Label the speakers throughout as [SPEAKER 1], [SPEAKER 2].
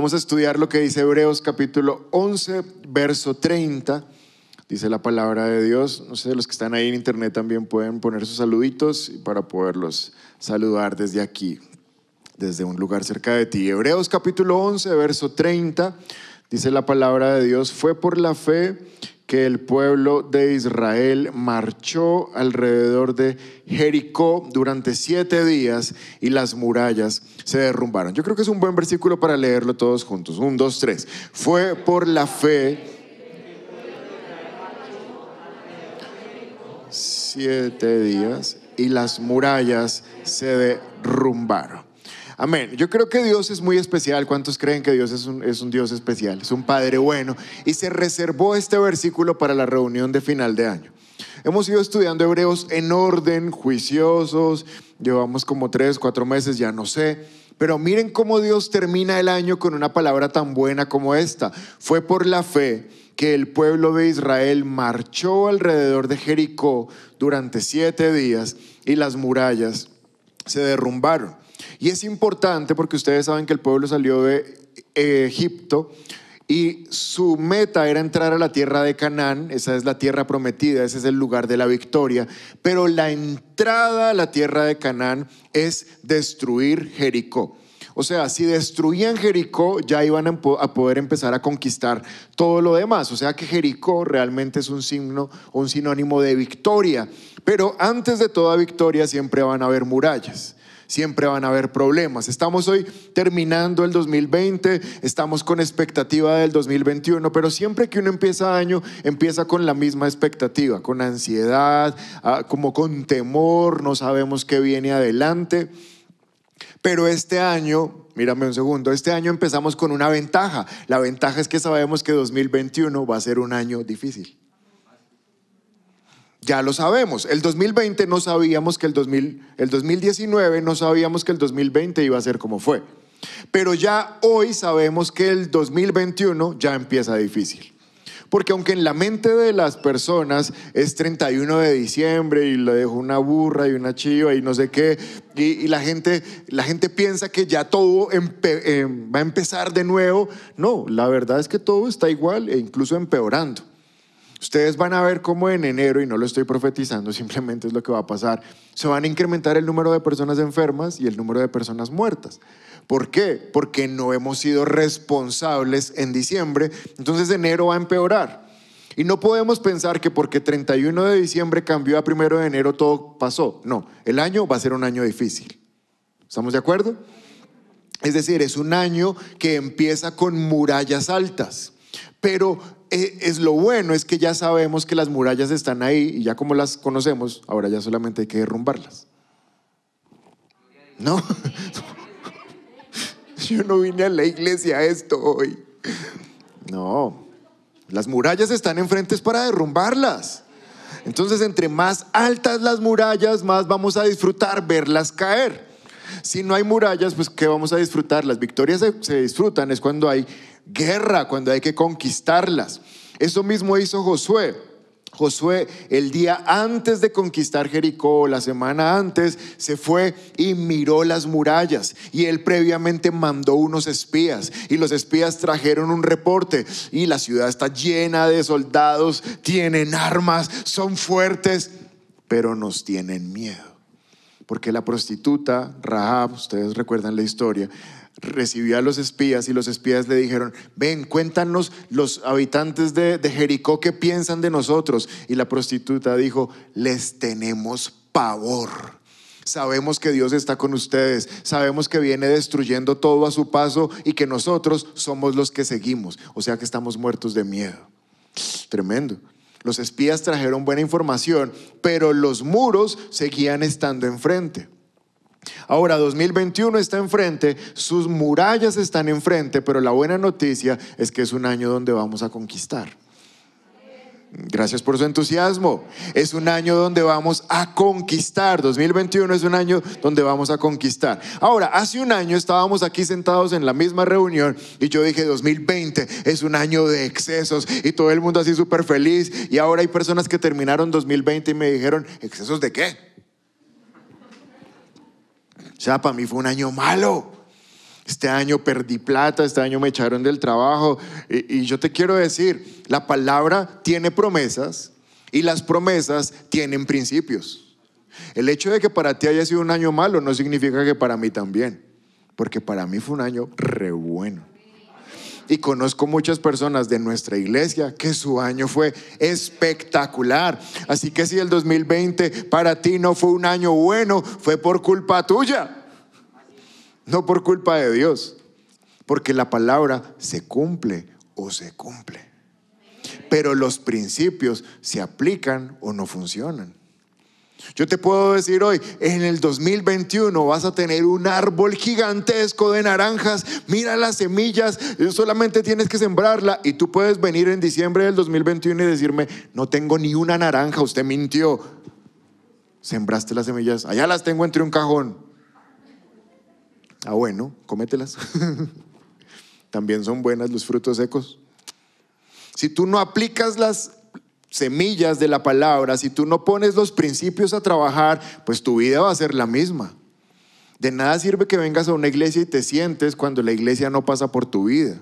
[SPEAKER 1] vamos a estudiar lo que dice Hebreos capítulo 11, verso 30. Dice la palabra de Dios. No sé, los que están ahí en internet también pueden poner sus saluditos para poderlos saludar desde aquí, desde un lugar cerca de ti. Hebreos capítulo 11, verso 30. Dice la palabra de Dios, fue por la fe que el pueblo de Israel marchó alrededor de Jericó durante siete días y las murallas se derrumbaron. Yo creo que es un buen versículo para leerlo todos juntos. Un, dos, tres. Fue por la fe. Siete días y las murallas se derrumbaron. Amén. Yo creo que Dios es muy especial. ¿Cuántos creen que Dios es un, es un, Dios especial? Es un Padre bueno. Y se reservó este versículo para la reunión de final de año. Hemos ido estudiando hebreos en orden, juiciosos. Llevamos como tres, cuatro meses, ya no sé. Pero miren cómo Dios termina el año con una palabra tan buena como esta. Fue por la fe que el pueblo de Israel marchó alrededor de Jericó durante siete días y las murallas se derrumbaron. Y es importante porque ustedes saben que el pueblo salió de eh, Egipto y su meta era entrar a la tierra de Canaán, esa es la tierra prometida, ese es el lugar de la victoria, pero la entrada a la tierra de Canaán es destruir Jericó. O sea, si destruían Jericó, ya iban a poder empezar a conquistar todo lo demás. O sea que Jericó realmente es un signo, un sinónimo de victoria. Pero antes de toda victoria siempre van a haber murallas siempre van a haber problemas. Estamos hoy terminando el 2020, estamos con expectativa del 2021, pero siempre que uno empieza año, empieza con la misma expectativa, con ansiedad, ah, como con temor, no sabemos qué viene adelante. Pero este año, mírame un segundo, este año empezamos con una ventaja. La ventaja es que sabemos que 2021 va a ser un año difícil. Ya lo sabemos. El 2020 no sabíamos que el, 2000, el 2019 no sabíamos que el 2020 iba a ser como fue. Pero ya hoy sabemos que el 2021 ya empieza difícil. Porque aunque en la mente de las personas es 31 de diciembre y le dejo una burra y una chiva y no sé qué, y, la, gente, la gente piensa que ya todo eh, va a empezar de nuevo, no, la verdad es que todo está igual e incluso empeorando. Ustedes van a ver cómo en enero, y no lo estoy profetizando, simplemente es lo que va a pasar, se van a incrementar el número de personas enfermas y el número de personas muertas. ¿Por qué? Porque no hemos sido responsables en diciembre, entonces enero va a empeorar. Y no podemos pensar que porque 31 de diciembre cambió a 1 de enero todo pasó. No, el año va a ser un año difícil. ¿Estamos de acuerdo? Es decir, es un año que empieza con murallas altas. Pero eh, es lo bueno, es que ya sabemos que las murallas están ahí y ya como las conocemos, ahora ya solamente hay que derrumbarlas. No, yo no vine a la iglesia esto hoy. No, las murallas están enfrente para derrumbarlas. Entonces, entre más altas las murallas, más vamos a disfrutar verlas caer. Si no hay murallas, pues ¿qué vamos a disfrutar? Las victorias se disfrutan, es cuando hay guerra, cuando hay que conquistarlas. Eso mismo hizo Josué. Josué el día antes de conquistar Jericó, la semana antes, se fue y miró las murallas. Y él previamente mandó unos espías. Y los espías trajeron un reporte. Y la ciudad está llena de soldados, tienen armas, son fuertes, pero nos tienen miedo. Porque la prostituta Rahab, ustedes recuerdan la historia, recibió a los espías y los espías le dijeron, ven, cuéntanos los habitantes de, Jericó qué piensan de nosotros. Y la prostituta dijo, les tenemos pavor. Sabemos que Dios está con ustedes, sabemos que viene destruyendo todo a su paso y que nosotros somos los que seguimos, o sea que estamos muertos de miedo. Tremendo. Los espías trajeron buena información, pero los muros seguían estando enfrente. Ahora 2021 está enfrente, sus murallas están enfrente, pero la buena noticia es que es un año donde vamos a conquistar. Gracias por su entusiasmo. Es un año donde vamos a conquistar. 2021 es un año donde vamos a conquistar. Ahora, hace un año estábamos aquí sentados en la misma reunión y yo dije 2020 es un año de excesos y todo el mundo así súper feliz. Y ahora hay personas que terminaron 2020 y me dijeron, ¿excesos de qué? O sea, para mí fue un año malo. Este año perdí plata, este año me echaron del trabajo. Y, yo te quiero decir, la palabra tiene promesas y las promesas tienen principios. El hecho de que para ti haya sido un año malo no significa que para mí también, porque para mí fue un año re bueno. Y conozco muchas personas de nuestra iglesia que su año fue espectacular. Así que si el 2020 para ti no fue un año bueno, fue por culpa tuya, no por culpa de Dios. Porque la palabra se cumple o se cumple. Pero los principios se aplican o no funcionan. Yo te puedo decir hoy, en el 2021 vas a tener un árbol gigantesco de naranjas. Mira las semillas, solamente tienes que sembrarla y tú puedes venir en diciembre del 2021 y decirme, no tengo ni una naranja, usted mintió. Sembraste las semillas, allá las tengo entre un cajón. Ah, bueno, cómetelas. También son buenas los frutos secos. Si tú no aplicas las semillas de la palabra, si tú no pones los principios a trabajar, pues tu vida va a ser la misma. De nada sirve que vengas a una iglesia y te sientes cuando la iglesia no pasa por tu vida.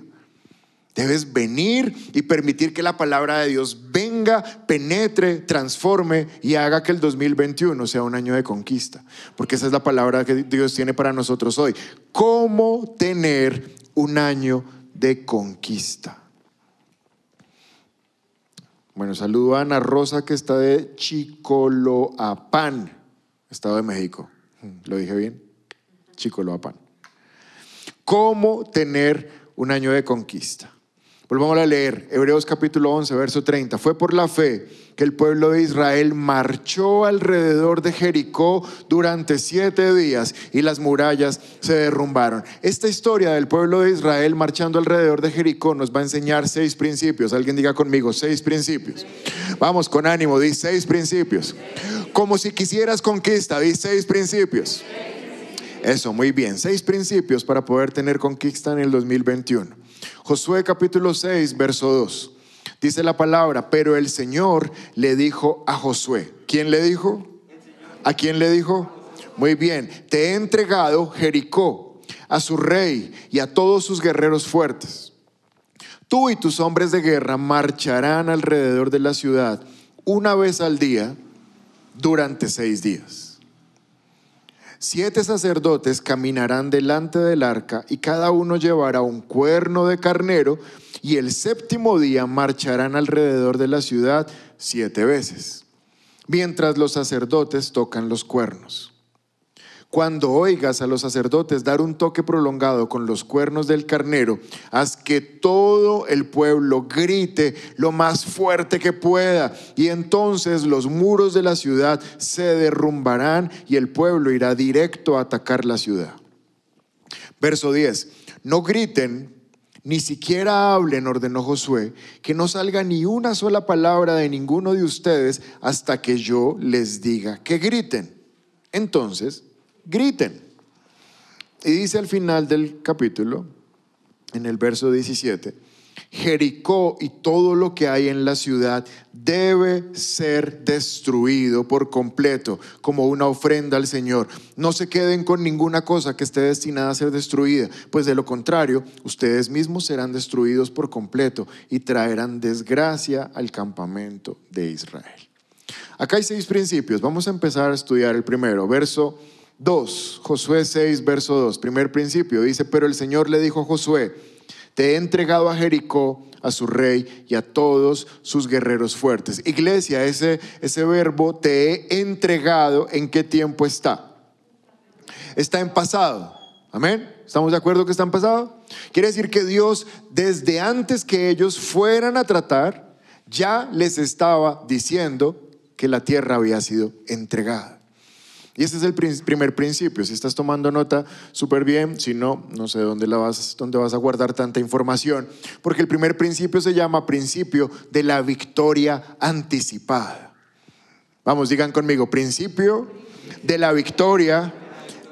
[SPEAKER 1] Debes venir y permitir que la palabra de Dios venga, penetre, transforme y haga que el 2021 sea un año de conquista. Porque esa es la palabra que Dios tiene para nosotros hoy. ¿Cómo tener un año de conquista? Bueno, saludo a Ana Rosa que está de Chicoloapan, Estado de México. ¿Lo dije bien? Chicoloapan. ¿Cómo tener un año de conquista? Volvamos a leer Hebreos capítulo 11, verso 30. Fue por la fe que el pueblo de Israel marchó alrededor de Jericó durante siete días y las murallas se derrumbaron. Esta historia del pueblo de Israel marchando alrededor de Jericó nos va a enseñar seis principios. Alguien diga conmigo, seis principios. Vamos con ánimo, di seis principios. Como si quisieras conquista, di seis principios. Eso, muy bien. Seis principios para poder tener conquista en el 2021. Josué capítulo 6, verso 2. Dice la palabra, pero el Señor le dijo a Josué. ¿Quién le dijo? ¿A quién le dijo? Muy bien, te he entregado Jericó a su rey y a todos sus guerreros fuertes. Tú y tus hombres de guerra marcharán alrededor de la ciudad una vez al día durante seis días. Siete sacerdotes caminarán delante del arca y cada uno llevará un cuerno de carnero y el séptimo día marcharán alrededor de la ciudad siete veces, mientras los sacerdotes tocan los cuernos. Cuando oigas a los sacerdotes dar un toque prolongado con los cuernos del carnero, haz que todo el pueblo grite lo más fuerte que pueda, y entonces los muros de la ciudad se derrumbarán y el pueblo irá directo a atacar la ciudad. Verso 10. No griten, ni siquiera hablen, ordenó Josué, que no salga ni una sola palabra de ninguno de ustedes hasta que yo les diga que griten. Entonces, griten. Y dice al final del capítulo, en el verso 17, Jericó y todo lo que hay en la ciudad debe ser destruido por completo como una ofrenda al Señor. No se queden con ninguna cosa que esté destinada a ser destruida, pues de lo contrario, ustedes mismos serán destruidos por completo y traerán desgracia al campamento de Israel. Acá hay seis principios. Vamos a empezar a estudiar el primero, verso 2, Josué 6, verso 2, primer principio, dice, pero el Señor le dijo a Josué, te he entregado a Jericó, a su rey y a todos sus guerreros fuertes. Iglesia, ese, ese verbo te he entregado, ¿en qué tiempo está? Está en pasado. Amén. ¿Estamos de acuerdo que está en pasado? Quiere decir que Dios, desde antes que ellos fueran a tratar, ya les estaba diciendo que la tierra había sido entregada. Y ese es el primer principio. Si estás tomando nota, súper bien. Si no, no sé dónde, vas, dónde vas a guardar tanta información. Porque el primer principio se llama principio de la victoria anticipada. Vamos, digan conmigo, principio de la victoria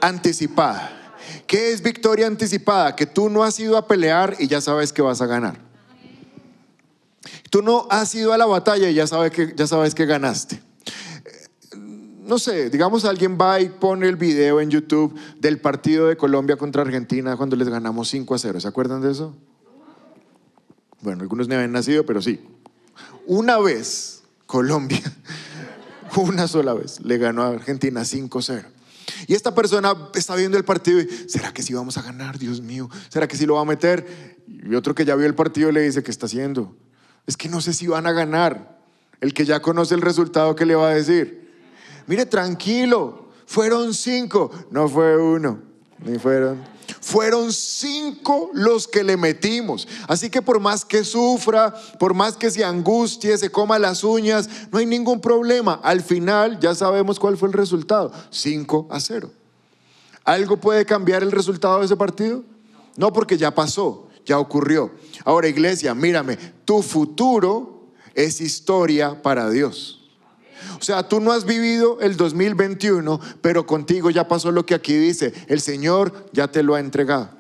[SPEAKER 1] anticipada. ¿Qué es victoria anticipada? Que tú no has ido a pelear y ya sabes que vas a ganar. Tú no has ido a la batalla y ya sabes que, ya sabes que ganaste no sé, digamos alguien va y pone el video en YouTube del partido de Colombia contra Argentina cuando les ganamos 5 a 0. ¿Se acuerdan de eso? Bueno, algunos no habían nacido, pero sí. Una vez Colombia, una sola vez, le ganó a Argentina 5 a 0. Y esta persona está viendo el partido y, ¿será que sí vamos a ganar, Dios mío? ¿Será que sí lo va a meter? Y otro que ya vio el partido le dice, ¿qué está haciendo? Es que no sé si van a ganar. El que ya conoce el resultado, ¿qué le va a decir? Mire, tranquilo, fueron cinco, no fue uno, ni fueron. Fueron cinco los que le metimos. Así que por más que sufra, por más que se angustie, se coma las uñas, no hay ningún problema. Al final ya sabemos cuál fue el resultado. Cinco a cero. ¿Algo puede cambiar el resultado de ese partido? No, porque ya pasó, ya ocurrió. Ahora, iglesia, mírame, tu futuro es historia para Dios. O sea, tú no has vivido el 2021, pero contigo ya pasó lo que aquí dice. El Señor ya te lo ha entregado.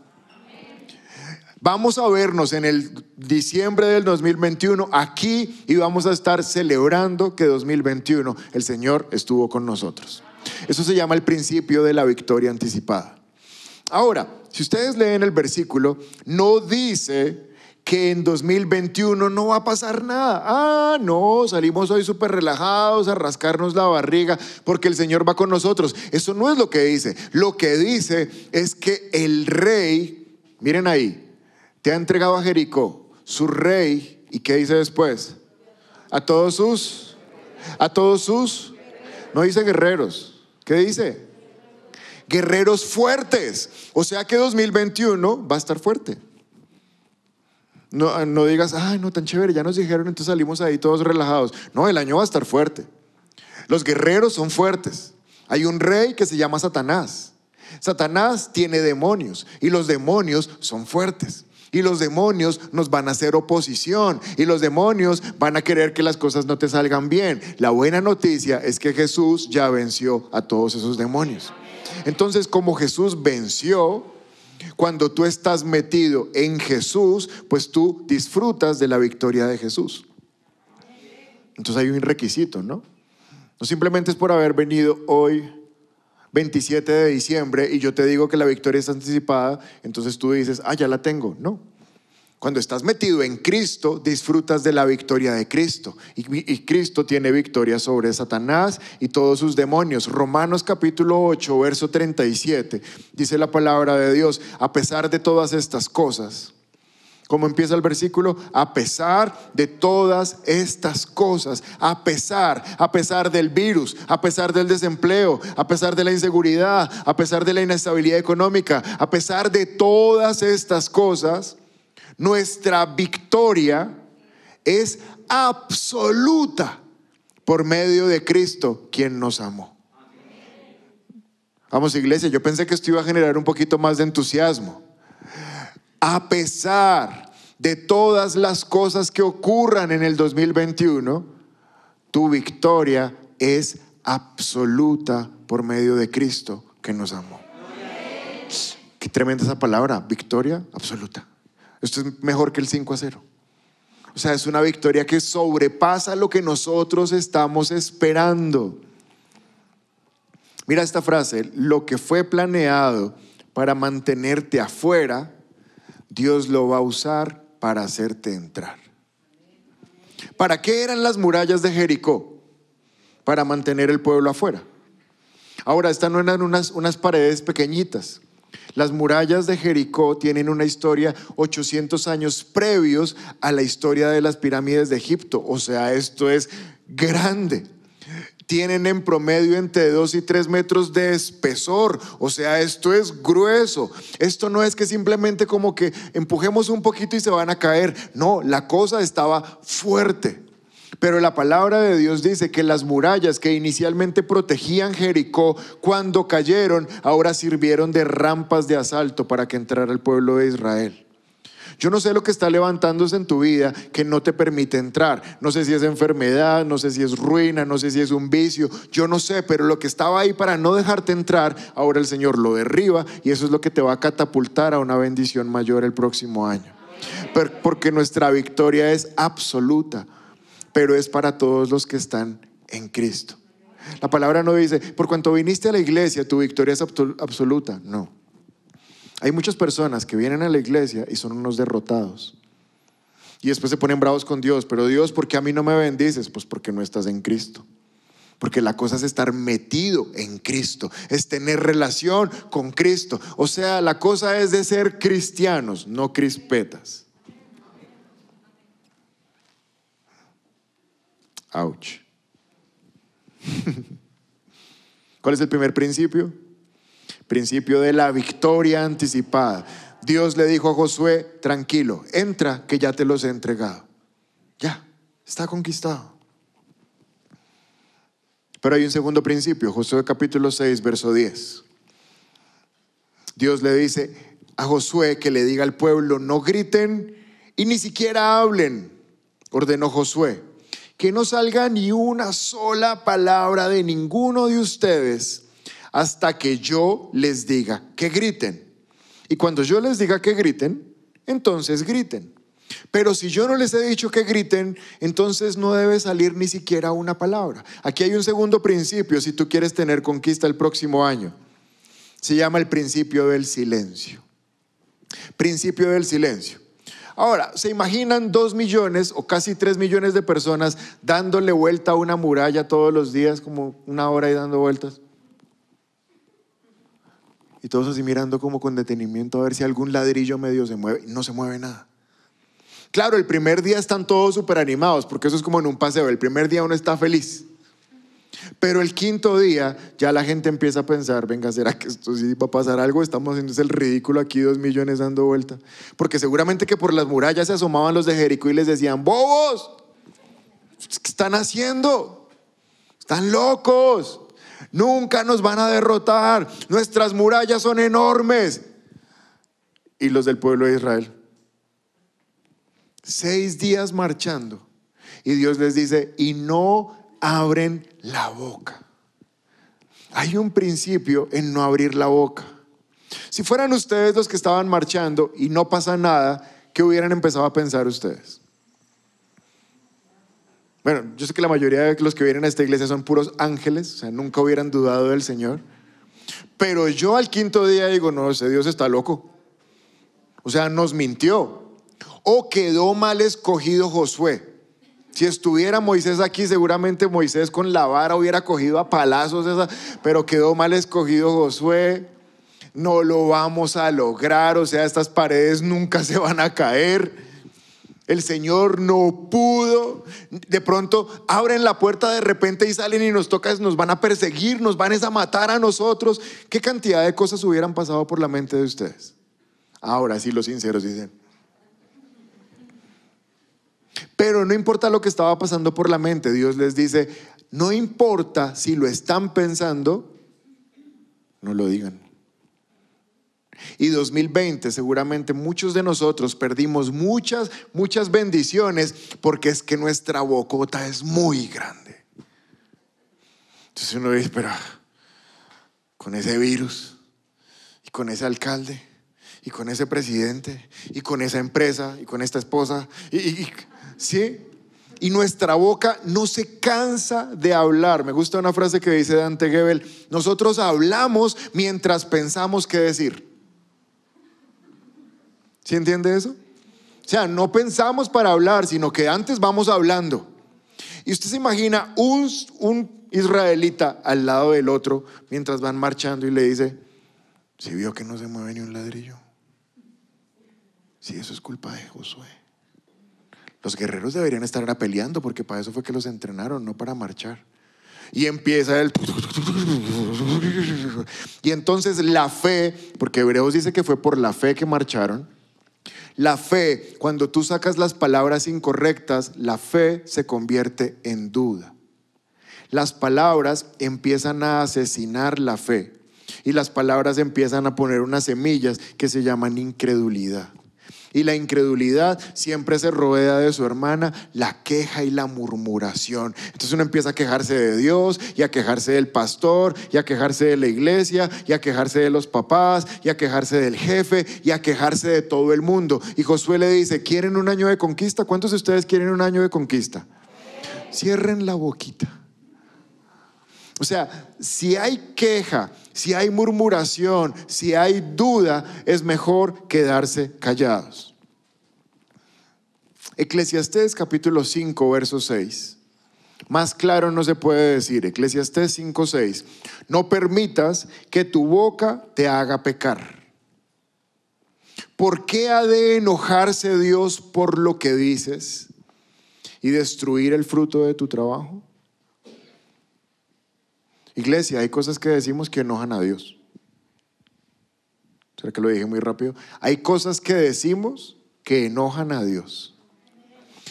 [SPEAKER 1] Vamos a vernos en el diciembre del 2021 aquí y vamos a estar celebrando que 2021 el Señor estuvo con nosotros. Eso se llama el principio de la victoria anticipada. Ahora, si ustedes leen el versículo, no dice que en 2021 no va a pasar nada. Ah, no, salimos hoy súper relajados a rascarnos la barriga porque el Señor va con nosotros. Eso no es lo que dice. Lo que dice es que el rey, miren ahí, te ha entregado a Jericó, su rey, ¿y qué dice después? A todos sus, a todos sus, no dice guerreros, ¿qué dice? Guerreros fuertes. O sea que 2021 va a estar fuerte. No, no digas, ay, no, tan chévere, ya nos dijeron, entonces salimos ahí todos relajados. No, el año va a estar fuerte. Los guerreros son fuertes. Hay un rey que se llama Satanás. Satanás tiene demonios y los demonios son fuertes. Y los demonios nos van a hacer oposición. Y los demonios van a querer que las cosas no te salgan bien. La buena noticia es que Jesús ya venció a todos esos demonios. Entonces, como Jesús venció, cuando tú estás metido en Jesús, pues tú disfrutas de la victoria de Jesús. Entonces hay un requisito, ¿no? No simplemente es por haber venido hoy 27 de diciembre y yo te digo que la victoria está anticipada, entonces tú dices, ah, ya la tengo. No. Cuando estás metido en Cristo, disfrutas de la victoria de Cristo. Y, Cristo tiene victoria sobre Satanás y todos sus demonios. Romanos capítulo 8, verso 37, dice la palabra de Dios, a pesar de todas estas cosas. ¿Cómo empieza el versículo? A pesar de todas estas cosas, a pesar, a pesar del virus, a pesar del desempleo, a pesar de la inseguridad, a pesar de la inestabilidad económica, a pesar de todas estas cosas, nuestra victoria es absoluta por medio de Cristo, quien nos amó. Vamos, iglesia, yo pensé que esto iba a generar un poquito más de entusiasmo. A pesar de todas las cosas que ocurran en el 2021, tu victoria es absoluta por medio de Cristo que nos amó. Qué tremenda esa palabra, victoria absoluta. Esto es mejor que el 5 a 0. O sea, es una victoria que sobrepasa lo que nosotros estamos esperando. Mira esta frase, lo que fue planeado para mantenerte afuera, Dios lo va a usar para hacerte entrar. ¿Para qué eran las murallas de Jericó? Para mantener el pueblo afuera. Ahora, estas no eran unas, unas paredes pequeñitas. Las murallas de Jericó tienen una historia 800 años previos a la historia de las pirámides de Egipto. O sea, esto es grande. Tienen en promedio entre 2 y 3 metros de espesor. O sea, esto es grueso. Esto no es que simplemente como que empujemos un poquito y se van a caer. No, la cosa estaba fuerte. Pero la palabra de Dios dice que las murallas que inicialmente protegían Jericó, cuando cayeron, ahora sirvieron de rampas de asalto para que entrara el pueblo de Israel. Yo no sé lo que está levantándose en tu vida que no te permite entrar. No sé si es enfermedad, no sé si es ruina, no sé si es un vicio. Yo no sé, pero lo que estaba ahí para no dejarte entrar, ahora el Señor lo derriba y eso es lo que te va a catapultar a una bendición mayor el próximo año. Porque nuestra victoria es absoluta pero es para todos los que están en Cristo. La palabra no dice, por cuanto viniste a la iglesia, tu victoria es absoluta. No. Hay muchas personas que vienen a la iglesia y son unos derrotados. Y después se ponen bravos con Dios. Pero Dios, ¿por qué a mí no me bendices? Pues porque no estás en Cristo. Porque la cosa es estar metido en Cristo, es tener relación con Cristo. O sea, la cosa es de ser cristianos, no crispetas. Ouch. ¿Cuál es el primer principio? Principio de la victoria anticipada. Dios le dijo a Josué, tranquilo, entra que ya te los he entregado. Ya, está conquistado. Pero hay un segundo principio, Josué capítulo 6, verso 10. Dios le dice a Josué que le diga al pueblo, no griten y ni siquiera hablen, ordenó Josué, que no salga ni una sola palabra de ninguno de ustedes hasta que yo les diga que griten. Y cuando yo les diga que griten, entonces griten. Pero si yo no les he dicho que griten, entonces no debe salir ni siquiera una palabra. Aquí hay un segundo principio si tú quieres tener conquista el próximo año. Se llama el principio del silencio. Principio del silencio. Ahora, ¿se imaginan dos millones o casi tres millones de personas dándole vuelta a una muralla todos los días, como una hora y dando vueltas? Y todos así mirando como con detenimiento a ver si algún ladrillo medio se mueve. No se mueve nada. Claro, el primer día están todos súper animados, porque eso es como en un paseo. El primer día uno está feliz. Pero el quinto día ya la gente empieza a pensar, venga, ¿será que esto sí va a pasar algo? Estamos haciendo el ridículo aquí, dos millones dando vuelta. Porque seguramente que por las murallas se asomaban los de Jericó y les decían, bobos, ¿qué están haciendo? Están locos. Nunca nos van a derrotar. Nuestras murallas son enormes. Y los del pueblo de Israel, seis días marchando. Y Dios les dice, y no abren la boca. Hay un principio en no abrir la boca. Si fueran ustedes los que estaban marchando y no pasa nada, ¿qué hubieran empezado a pensar ustedes? Bueno, yo sé que la mayoría de los que vienen a esta iglesia son puros ángeles, o sea, nunca hubieran dudado del Señor. Pero yo al quinto día digo, no, ese Dios está loco. O sea, nos mintió o quedó mal escogido Josué. Si estuviera Moisés aquí, seguramente Moisés con la vara hubiera cogido a palazos esa, pero quedó mal escogido Josué. No lo vamos a lograr, o sea, estas paredes nunca se van a caer. El Señor no pudo. De pronto abren la puerta de repente y salen y nos toca, nos van a perseguir, nos van a matar a nosotros. ¿Qué cantidad de cosas hubieran pasado por la mente de ustedes? Ahora sí, los sinceros dicen, pero no importa lo que estaba pasando por la mente, Dios les dice, no importa si lo están pensando, no lo digan. Y 2020 seguramente muchos de nosotros perdimos muchas, muchas bendiciones porque es que nuestra bocota es muy grande. Entonces uno dice, pero con ese virus y con ese alcalde y con ese presidente y con esa empresa y con esta esposa y, ¿sí? Y nuestra boca no se cansa de hablar. Me gusta una frase que dice Dante Gebel, nosotros hablamos mientras pensamos qué decir. ¿Sí entiende eso? O sea, no pensamos para hablar, sino que antes vamos hablando. Y usted se imagina un, un israelita al lado del otro mientras van marchando y le dice, si vio que no se mueve ni un ladrillo. Si eso es culpa de Josué. Los guerreros deberían estar peleando porque para eso fue que los entrenaron, no para marchar. Y empieza el... Y entonces la fe, porque Hebreos dice que fue por la fe que marcharon, la fe, cuando tú sacas las palabras incorrectas, la fe se convierte en duda. Las palabras empiezan a asesinar la fe y las palabras empiezan a poner unas semillas que se llaman incredulidad. Y la incredulidad siempre se rodea de su hermana, la queja y la murmuración. Entonces uno empieza a quejarse de Dios y a quejarse del pastor y a quejarse de la iglesia y a quejarse de los papás y a quejarse del jefe y a quejarse de todo el mundo. Y Josué le dice, ¿quieren un año de conquista? ¿Cuántos de ustedes quieren un año de conquista? Cierren la boquita. O sea, si hay queja, si hay murmuración, si hay duda, es mejor quedarse callados. Eclesiastés capítulo 5, verso 6. Más claro no se puede decir. Eclesiastés 5, 6. No permitas que tu boca te haga pecar. ¿Por qué ha de enojarse Dios por lo que dices y destruir el fruto de tu trabajo? Iglesia, hay cosas que decimos que enojan a Dios. ¿Será que lo dije muy rápido? Hay cosas que decimos que enojan a Dios.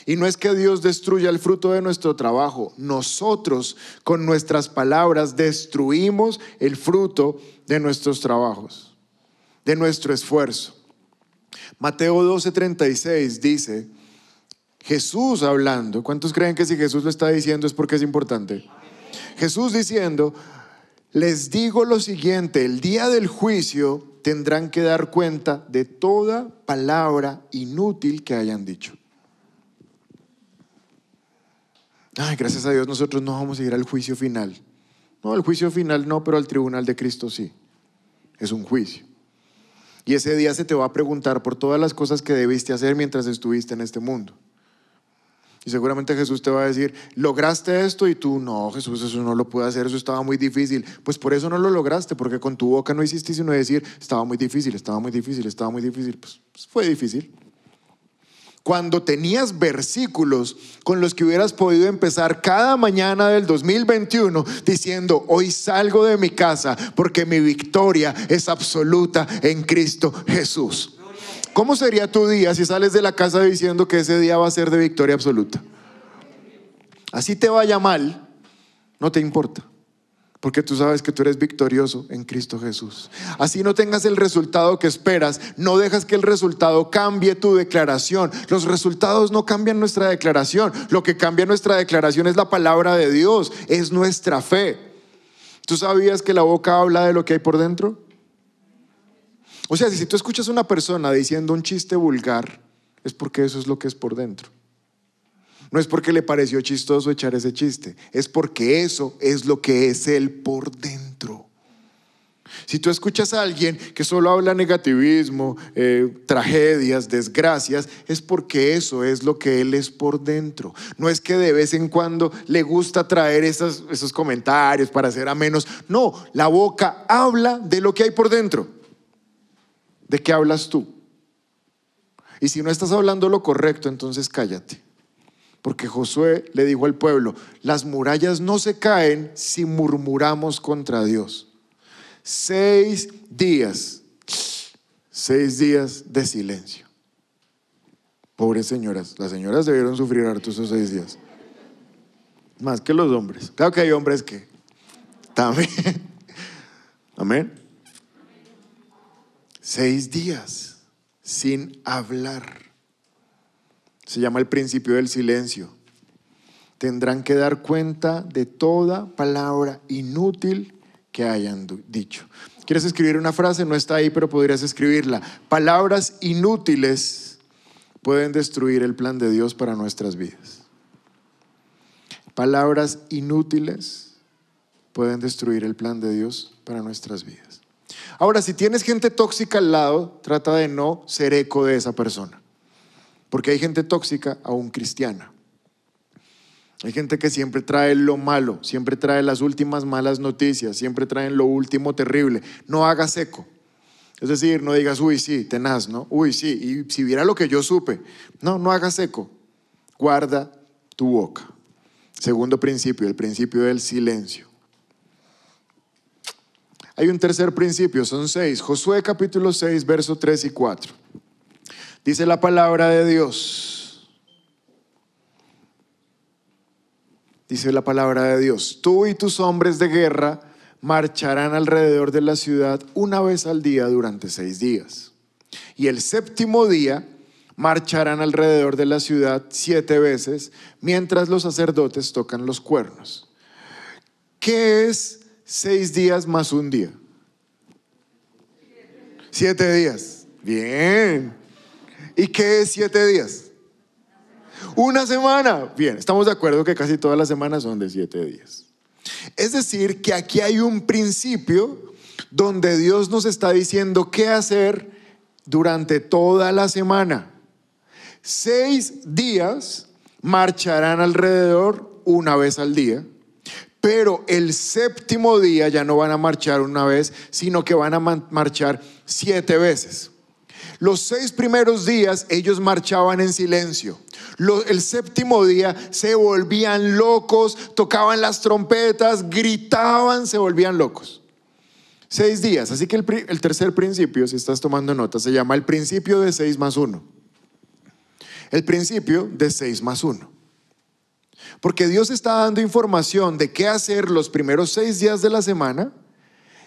[SPEAKER 1] Y no es que Dios destruya el fruto de nuestro trabajo. Nosotros con nuestras palabras destruimos el fruto de nuestros trabajos, de nuestro esfuerzo. Mateo 12:36 dice, Jesús hablando, ¿cuántos creen que si Jesús lo está diciendo es porque es importante? Jesús diciendo, les digo lo siguiente, el día del juicio tendrán que dar cuenta de toda palabra inútil que hayan dicho. Ay, gracias a Dios nosotros no vamos a ir al juicio final. No, al juicio final no, pero al tribunal de Cristo sí. Es un juicio. Y ese día se te va a preguntar por todas las cosas que debiste hacer mientras estuviste en este mundo. Y seguramente Jesús te va a decir, lograste esto y tú, no, Jesús, eso no lo pude hacer, eso estaba muy difícil. Pues por eso no lo lograste, porque con tu boca no hiciste sino decir, estaba muy difícil, estaba muy difícil, estaba muy difícil. Pues, pues fue difícil. Cuando tenías versículos con los que hubieras podido empezar cada mañana del 2021 diciendo, hoy salgo de mi casa porque mi victoria es absoluta en Cristo Jesús. ¿Cómo sería tu día si sales de la casa diciendo que ese día va a ser de victoria absoluta? Así te vaya mal, no te importa. Porque tú sabes que tú eres victorioso en Cristo Jesús. Así no tengas el resultado que esperas, no dejas que el resultado cambie tu declaración. Los resultados no cambian nuestra declaración. Lo que cambia nuestra declaración es la palabra de Dios, es nuestra fe. ¿Tú sabías que la boca habla de lo que hay por dentro? O sea, si tú escuchas a una persona diciendo un chiste vulgar, es porque eso es lo que es por dentro. No es porque le pareció chistoso echar ese chiste, es porque eso es lo que es él por dentro. Si tú escuchas a alguien que solo habla negativismo, eh, tragedias, desgracias, es porque eso es lo que él es por dentro. No es que de vez en cuando le gusta traer esos, esos comentarios para hacer a menos. No, la boca habla de lo que hay por dentro. ¿De qué hablas tú? Y si no estás hablando lo correcto, entonces cállate. Porque Josué le dijo al pueblo, las murallas no se caen si murmuramos contra Dios. Seis días, seis días de silencio. Pobres señoras, las señoras debieron sufrir harto esos seis días. Más que los hombres. Claro que hay hombres que también. Amén. Seis días sin hablar. Se llama el principio del silencio. Tendrán que dar cuenta de toda palabra inútil que hayan dicho. ¿Quieres escribir una frase? No está ahí, pero podrías escribirla. Palabras inútiles pueden destruir el plan de Dios para nuestras vidas. Palabras inútiles pueden destruir el plan de Dios para nuestras vidas. Ahora, si tienes gente tóxica al lado, trata de no ser eco de esa persona. Porque hay gente tóxica aún cristiana. Hay gente que siempre trae lo malo, siempre trae las últimas malas noticias, siempre traen lo último terrible. No hagas eco. Es decir, no digas, uy, sí, tenaz, ¿no? Uy, sí, y si viera lo que yo supe. No, no hagas eco. Guarda tu boca. Segundo principio, el principio del silencio. Hay un tercer principio, son seis. Josué capítulo 6, versos 3 y 4. Dice la palabra de Dios. Dice la palabra de Dios. Tú y tus hombres de guerra marcharán alrededor de la ciudad una vez al día durante seis días. Y el séptimo día marcharán alrededor de la ciudad siete veces mientras los sacerdotes tocan los cuernos. ¿Qué es seis días más un día. Siete días. Bien. ¿Y qué es siete días? Una semana. Bien, estamos de acuerdo que casi todas las semanas son de siete días. Es decir, que aquí hay un principio donde Dios nos está diciendo qué hacer durante toda la semana. Seis días marcharán alrededor una vez al día, pero el séptimo día ya no van a marchar una vez, sino que van a marchar siete veces. Los seis primeros días ellos marchaban en silencio. el séptimo día se volvían locos, tocaban las trompetas, gritaban, se volvían locos. Seis días. Así que el, tercer principio, si estás tomando nota, se llama el principio de seis más uno. El principio de seis más uno. Porque Dios está dando información de qué hacer los primeros seis días de la semana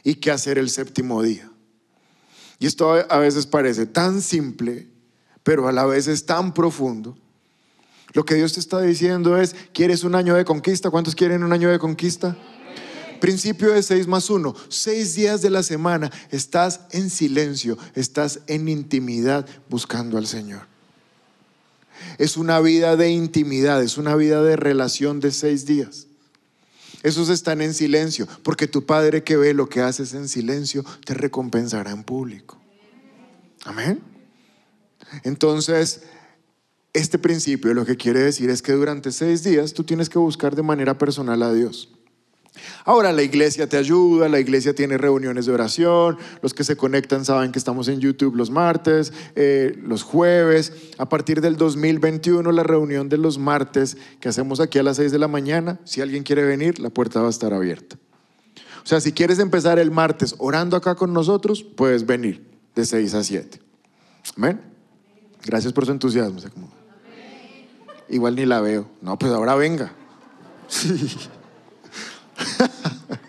[SPEAKER 1] y qué hacer el séptimo día. Y esto a veces parece tan simple, pero a la vez es tan profundo. Lo que Dios te está diciendo es, ¿quieres un año de conquista? ¿Cuántos quieren un año de conquista? Principio de seis más uno. Seis días de la semana estás en silencio, estás en intimidad buscando al Señor. Es una vida de intimidad, es una vida de relación de seis días. Esos están en silencio, porque tu Padre que ve lo que haces en silencio te recompensará en público. Amén. Entonces, este principio lo que quiere decir es que durante seis días tú tienes que buscar de manera personal a Dios. Ahora la iglesia te ayuda, la iglesia tiene reuniones de oración, los que se conectan saben que estamos en YouTube los martes, eh, los jueves. A partir del 2021 la reunión de los martes que hacemos aquí a las 6 de la mañana, si alguien quiere venir, la puerta va a estar abierta. O sea, si quieres empezar el martes orando acá con nosotros, puedes venir de 6 a 7. Amén. Gracias por su entusiasmo. Igual ni la veo. No, pues ahora venga.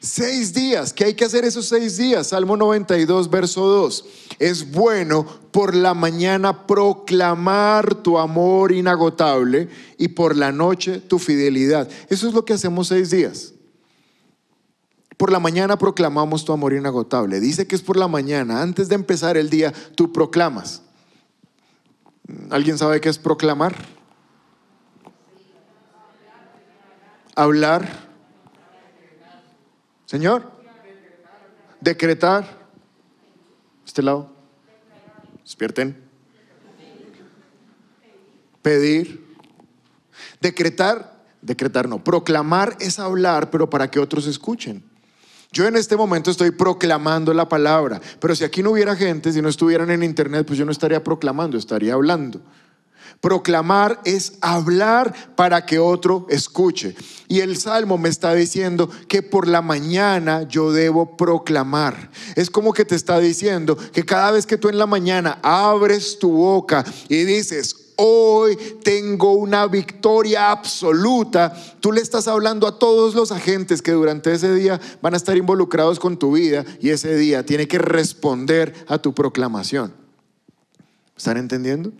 [SPEAKER 1] seis días. ¿Qué hay que hacer esos seis días? Salmo 92, verso 2. Es bueno por la mañana proclamar tu amor inagotable y por la noche tu fidelidad. Eso es lo que hacemos seis días. Por la mañana proclamamos tu amor inagotable. Dice que es por la mañana. Antes de empezar el día, tú proclamas. ¿Alguien sabe qué es proclamar? Hablar. Señor, decretar. Este lado. Despierten. Pedir. Decretar, decretar no. Proclamar es hablar, pero para que otros escuchen. Yo en este momento estoy proclamando la palabra, pero si aquí no hubiera gente, si no estuvieran en internet, pues yo no estaría proclamando, estaría hablando. Proclamar es hablar para que otro escuche. Y el Salmo me está diciendo que por la mañana yo debo proclamar. Es como que te está diciendo que cada vez que tú en la mañana abres tu boca y dices, hoy tengo una victoria absoluta, tú le estás hablando a todos los agentes que durante ese día van a estar involucrados con tu vida y ese día tiene que responder a tu proclamación. ¿Están entendiendo?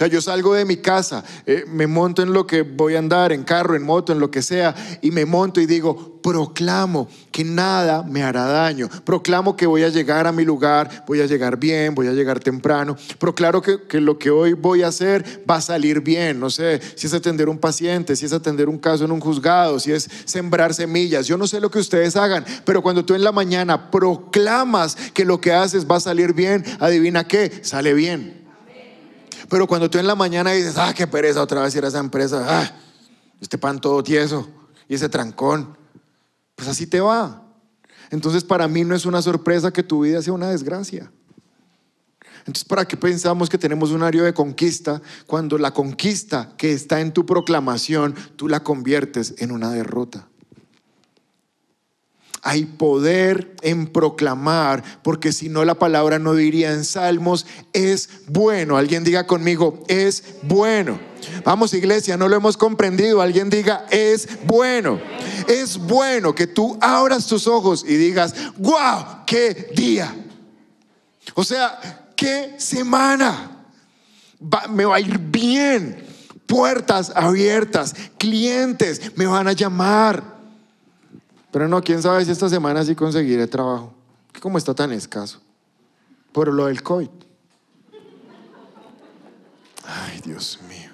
[SPEAKER 1] O sea, yo salgo de mi casa, eh, me monto en lo que voy a andar, en carro, en moto, en lo que sea, y me monto y digo, proclamo que nada me hará daño. Proclamo que voy a llegar a mi lugar, voy a llegar bien, voy a llegar temprano. Proclaro que, que lo que hoy voy a hacer va a salir bien. No sé si es atender un paciente, si es atender un caso en un juzgado, si es sembrar semillas. Yo no sé lo que ustedes hagan, pero cuando tú en la mañana proclamas que lo que haces va a salir bien, adivina qué, sale bien. Pero cuando tú en la mañana dices, ah, qué pereza otra vez ir a esa empresa, ah, este pan todo tieso y ese trancón, pues así te va. Entonces para mí no es una sorpresa que tu vida sea una desgracia. Entonces, ¿para qué pensamos que tenemos un área de conquista cuando la conquista que está en tu proclamación tú la conviertes en una derrota? Hay poder en proclamar, porque si no la palabra no diría en Salmos, es bueno. Alguien diga conmigo, es bueno. Vamos iglesia, no lo hemos comprendido. Alguien diga, es bueno. Es bueno que tú abras tus ojos y digas, wow, qué día. O sea, qué semana. me va a ir bien. Puertas abiertas, clientes me van a llamar pero no, quién sabe si esta semana sí conseguiré trabajo. ¿Cómo está tan escaso? Por lo del COVID. Ay, Dios mío.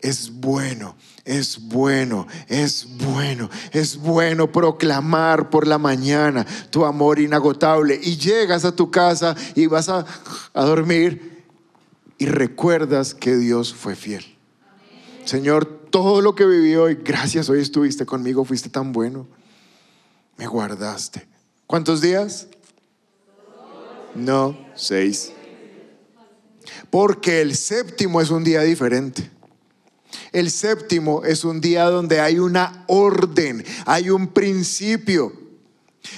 [SPEAKER 1] es bueno, es bueno, es bueno, es bueno proclamar por la mañana tu amor inagotable. Y llegas a tu casa y vas a, a dormir y recuerdas que Dios fue fiel. Señor, todo lo que viví hoy, gracias, hoy estuviste conmigo, fuiste tan bueno. Me guardaste. ¿Cuántos días? No, seis. Porque el séptimo es un día diferente. El séptimo es un día donde hay una orden, hay un principio.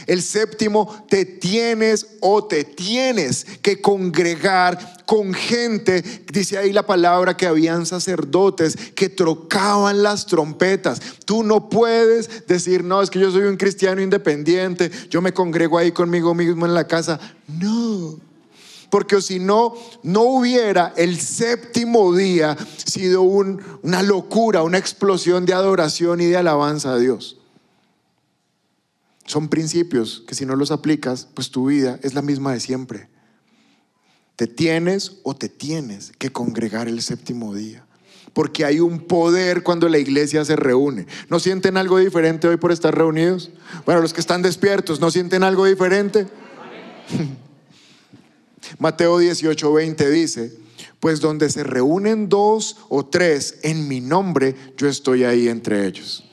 [SPEAKER 1] El séptimo, te tienes o te tienes que congregar con gente, dice ahí la palabra que habían sacerdotes que trocaban las trompetas. Tú no puedes decir, no, es que yo soy un cristiano independiente, yo me congrego ahí conmigo mismo en la casa. No. Porque si no, no hubiera el séptimo día sido una locura, una explosión de adoración y de alabanza a Dios. Son principios que si no los aplicas, pues tu vida es la misma de siempre. Te tienes o te tienes que congregar el séptimo día. Porque hay un poder cuando la iglesia se reúne. ¿No sienten algo diferente hoy por estar reunidos? Bueno, los que están despiertos, ¿no sienten algo diferente? Mateo 18, 20 dice, pues donde se reúnen dos o tres en mi nombre, yo estoy ahí entre ellos.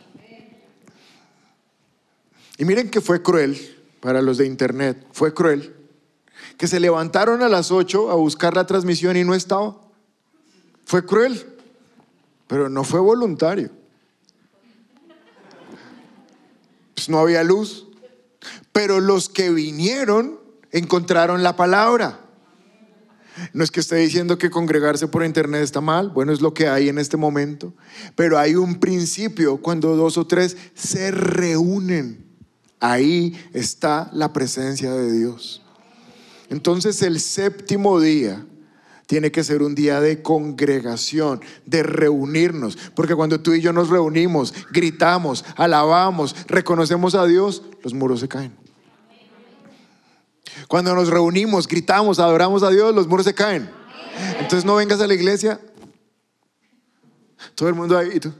[SPEAKER 1] Y miren que fue cruel para los de internet, fue cruel que se levantaron a las 8 a buscar la transmisión y no estaba. Fue cruel, pero no fue voluntario. Pues no había luz. Pero los que vinieron encontraron la palabra. No es que esté diciendo que congregarse por internet está mal, bueno, es lo que hay en este momento, pero hay un principio cuando dos o tres se reúnen. Ahí está la presencia de Dios. Entonces el séptimo día tiene que ser un día de congregación, de reunirnos, porque cuando tú y yo nos reunimos, gritamos, alabamos, reconocemos a Dios, los muros se caen. Cuando nos reunimos, gritamos, adoramos a Dios, los muros se caen. Entonces no vengas a la iglesia, todo el mundo ahí, tú.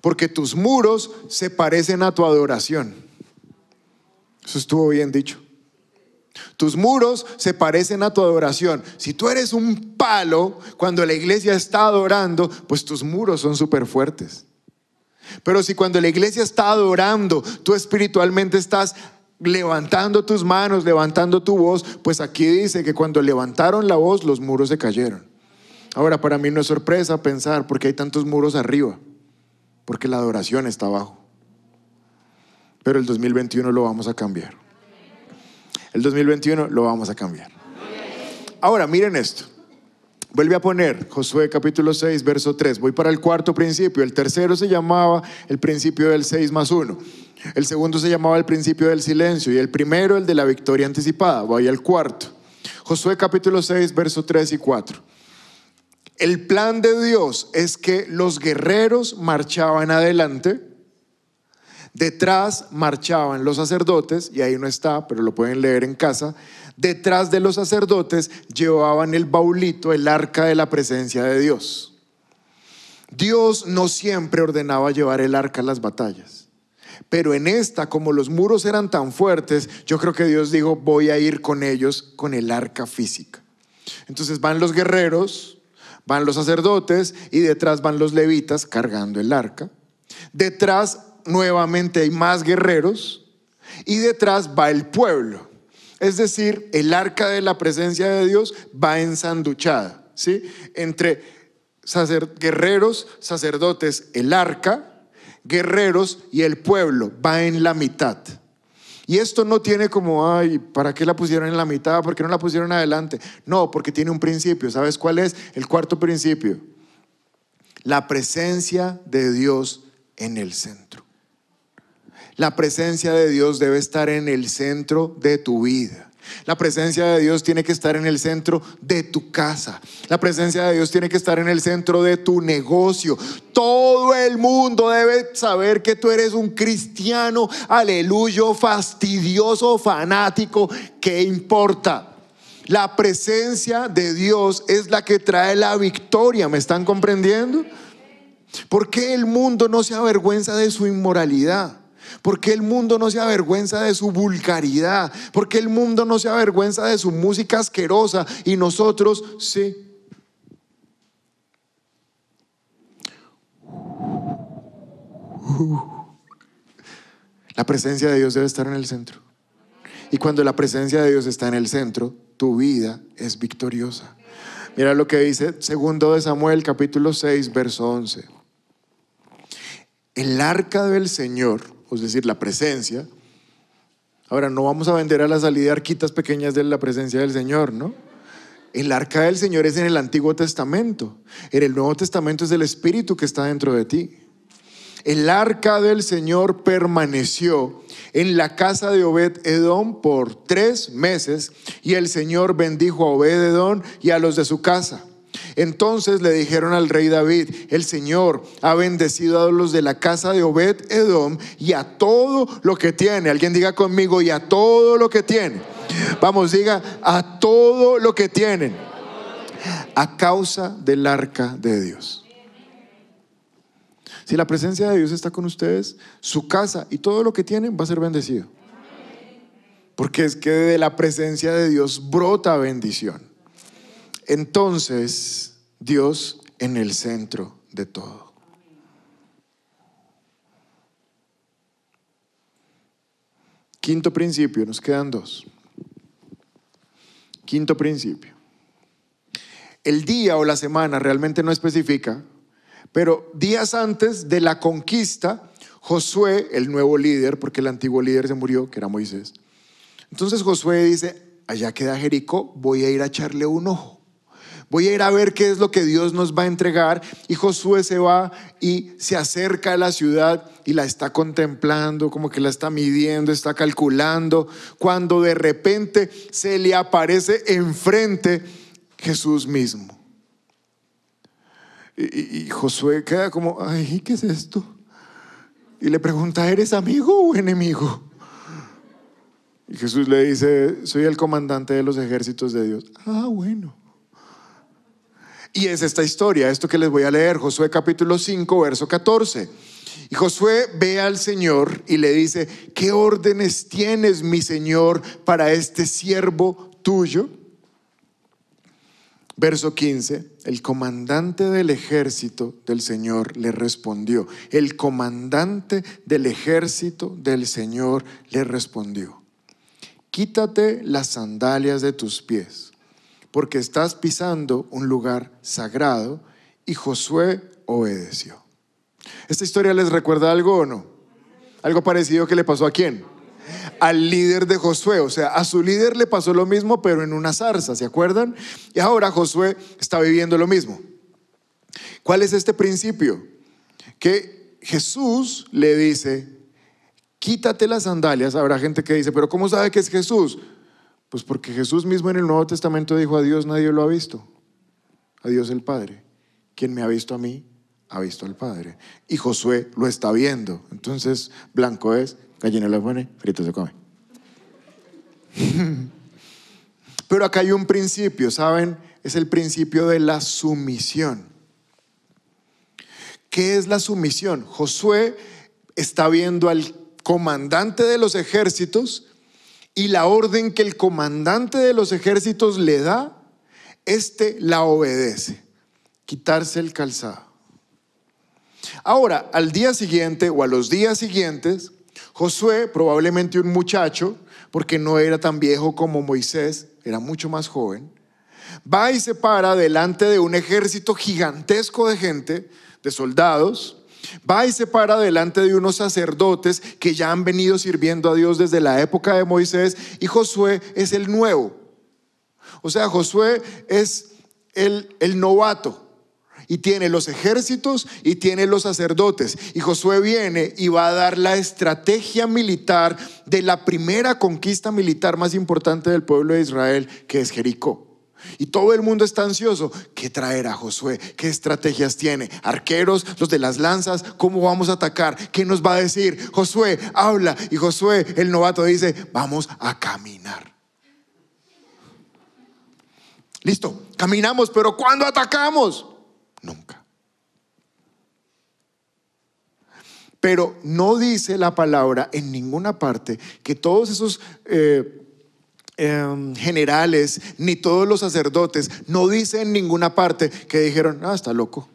[SPEAKER 1] Porque tus muros se parecen a tu adoración. Eso estuvo bien dicho. Tus muros se parecen a tu adoración. Si tú eres un palo cuando la iglesia está adorando, pues tus muros son súper fuertes. Pero si cuando la iglesia está adorando, tú espiritualmente estás levantando tus manos, levantando tu voz, pues aquí dice que cuando levantaron la voz, los muros se cayeron. Ahora, para mí no es sorpresa pensar porque hay tantos muros arriba, porque la adoración está abajo. Pero el 2021 lo vamos a cambiar. El 2021 lo vamos a cambiar. Ahora, miren esto. Vuelve a poner Josué capítulo 6, verso 3. Voy para el cuarto principio. El tercero se llamaba el principio del 6 más 1. El segundo se llamaba el principio del silencio. Y el primero el de la victoria anticipada. Voy al cuarto. Josué capítulo 6, verso 3 y 4. El plan de Dios es que los guerreros marchaban adelante Detrás marchaban los sacerdotes, y ahí no está, pero lo pueden leer en casa. Detrás de los sacerdotes llevaban el baulito, el arca de la presencia de Dios. Dios no siempre ordenaba llevar el arca a las batallas. Pero en esta, como los muros eran tan fuertes, yo creo que Dios dijo, voy a ir con ellos con el arca física. Entonces van los guerreros, van los sacerdotes y detrás van los levitas cargando el arca. Detrás nuevamente hay más guerreros y detrás va el pueblo. Es decir, el arca de la presencia de Dios va ensanduchada, ¿sí? Entre guerreros, sacerdotes, el arca, guerreros y el pueblo va en la mitad. Y esto no tiene como, ay, ¿para qué la pusieron en la mitad? ¿Por qué no la pusieron adelante? No, porque tiene un principio. ¿Sabes cuál es? El cuarto principio. La presencia de Dios en el centro. La presencia de Dios debe estar en el centro de tu vida. La presencia de Dios tiene que estar en el centro de tu casa. La presencia de Dios tiene que estar en el centro de tu negocio. Todo el mundo debe saber que tú eres un cristiano, aleluya, fastidioso, fanático. ¿Qué importa? La presencia de Dios es la que trae la victoria, ¿me están comprendiendo? ¿Por qué el mundo no se avergüenza de su inmoralidad? ¿Por qué el mundo no se avergüenza de su vulgaridad? ¿Por qué el mundo no se avergüenza de su música asquerosa y nosotros sí? La presencia de Dios debe estar en el centro. Y cuando la presencia de Dios está en el centro, tu vida es victoriosa. Mira lo que dice segundo de Samuel capítulo 6 verso 11. El arca del Señor, es decir, la presencia. Ahora no vamos a vender a la salida arquitas pequeñas de la presencia del Señor, ¿no? El arca del Señor es en el Antiguo Testamento. En el Nuevo Testamento es el Espíritu que está dentro de ti. El arca del Señor permaneció en la casa de Obed Edom por tres meses y el Señor bendijo a Obed Edom y a los de su casa. Entonces le dijeron al rey David, el Señor ha bendecido a los de la casa de Obed Edom y a todo lo que tiene. Alguien diga conmigo, y a todo lo que tiene. Vamos, diga, a todo lo que tienen. A causa del arca de Dios. Si la presencia de Dios está con ustedes, su casa y todo lo que tienen va a ser bendecido. Porque es que de la presencia de Dios brota bendición. Entonces, Dios en el centro de todo. Quinto principio, nos quedan dos. Quinto principio. El día o la semana realmente no especifica pero días antes de la conquista, Josué, el nuevo líder, porque el antiguo líder se murió, que era Moisés. Entonces Josué dice, allá queda Jericó, voy a ir a echarle un ojo. Voy a ir a ver qué es lo que Dios nos va a entregar. Y Josué se va y se acerca a la ciudad y la está contemplando, como que la está midiendo, está calculando, cuando de repente se le aparece enfrente Jesús mismo. Y, Josué queda como, ay, ¿qué es esto? Y le pregunta, ¿eres amigo o enemigo? Y Jesús le dice, soy el comandante de los ejércitos de Dios. Ah, bueno. Y es esta historia, esto que les voy a leer, Josué capítulo 5, verso 14. Y Josué ve al Señor y le dice, ¿qué órdenes tienes, mi Señor, para este siervo tuyo? Verso 15, el comandante del ejército del Señor le respondió, el comandante del ejército del Señor le respondió, quítate las sandalias de tus pies, porque estás pisando un lugar sagrado, y Josué obedeció. ¿Esta historia les recuerda algo o no? Algo parecido que le pasó a quién? al líder de Josué. O sea, a su líder le pasó lo mismo, pero en una zarza, ¿se acuerdan? Y ahora Josué está viviendo lo mismo. ¿Cuál es este principio? Que Jesús le dice, quítate las sandalias. Habrá gente que dice, pero ¿cómo sabe que es Jesús? Pues porque Jesús mismo en el Nuevo Testamento dijo, a Dios nadie lo ha visto. A Dios el Padre. Quien me ha visto a mí, ha visto al Padre. Y Josué lo está viendo. Entonces, blanco es, Gallina lo pone, frito se come. Pero acá hay un principio, ¿saben? Es el principio de la sumisión. ¿Qué es la sumisión? Josué está viendo al comandante de los ejércitos y la orden que el comandante de los ejércitos le da, este la obedece. Quitarse el calzado. Ahora, al día siguiente o a los días siguientes, Josué, probablemente un muchacho, porque no era tan viejo como Moisés, era mucho más joven, va y se para delante de un ejército gigantesco de gente, de soldados, va y se para delante de unos sacerdotes que ya han venido sirviendo a Dios desde la época de Moisés, y Josué es el nuevo. O sea, Josué es el, el novato y tiene los ejércitos y tiene los sacerdotes. Y Josué viene y va a dar la estrategia militar de la primera conquista militar más importante del pueblo de Israel, que es Jericó. Y todo el mundo está ansioso. ¿Qué traerá Josué? ¿Qué estrategias tiene? ¿Arqueros? ¿Los de las lanzas? ¿Cómo vamos a atacar? ¿Qué nos va a decir? Josué habla y Josué, el novato, dice, vamos a caminar. Listo, caminamos, pero ¿cuándo atacamos? Nunca. Pero no dice la palabra en ninguna parte que todos esos eh, em, generales ni todos los sacerdotes no dicen en ninguna parte que dijeron, ah, está loco,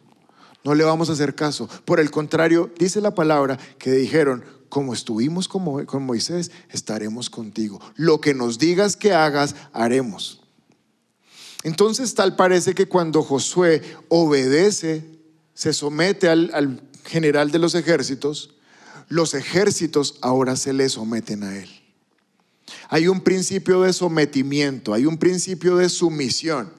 [SPEAKER 1] no le vamos a hacer caso. Por el contrario, dice la palabra que dijeron, como estuvimos con Moisés, estaremos contigo. Lo que nos digas que hagas, haremos. Entonces tal parece que cuando Josué obedece, se somete al, general de los ejércitos, los ejércitos ahora se le someten a él. Hay un principio de sometimiento, hay un principio de sumisión.